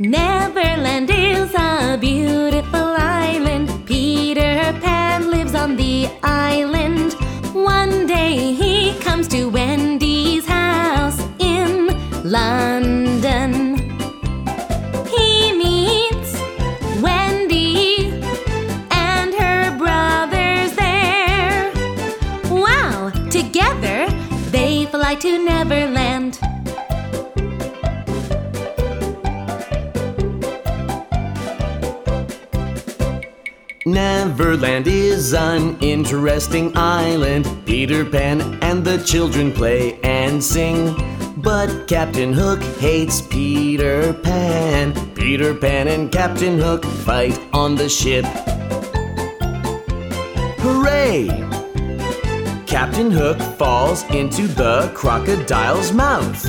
Neverland is a beautiful island. Peter Pan lives on the island. One day he comes to Wendy's house in London. He meets Wendy and her brothers there. Wow! Together they fly to Neverland. Neverland is an interesting island. Peter Pan and the children play and sing. But Captain Hook hates Peter Pan. Peter Pan and Captain Hook fight on the ship. Hooray! Captain Hook falls into the crocodile's mouth.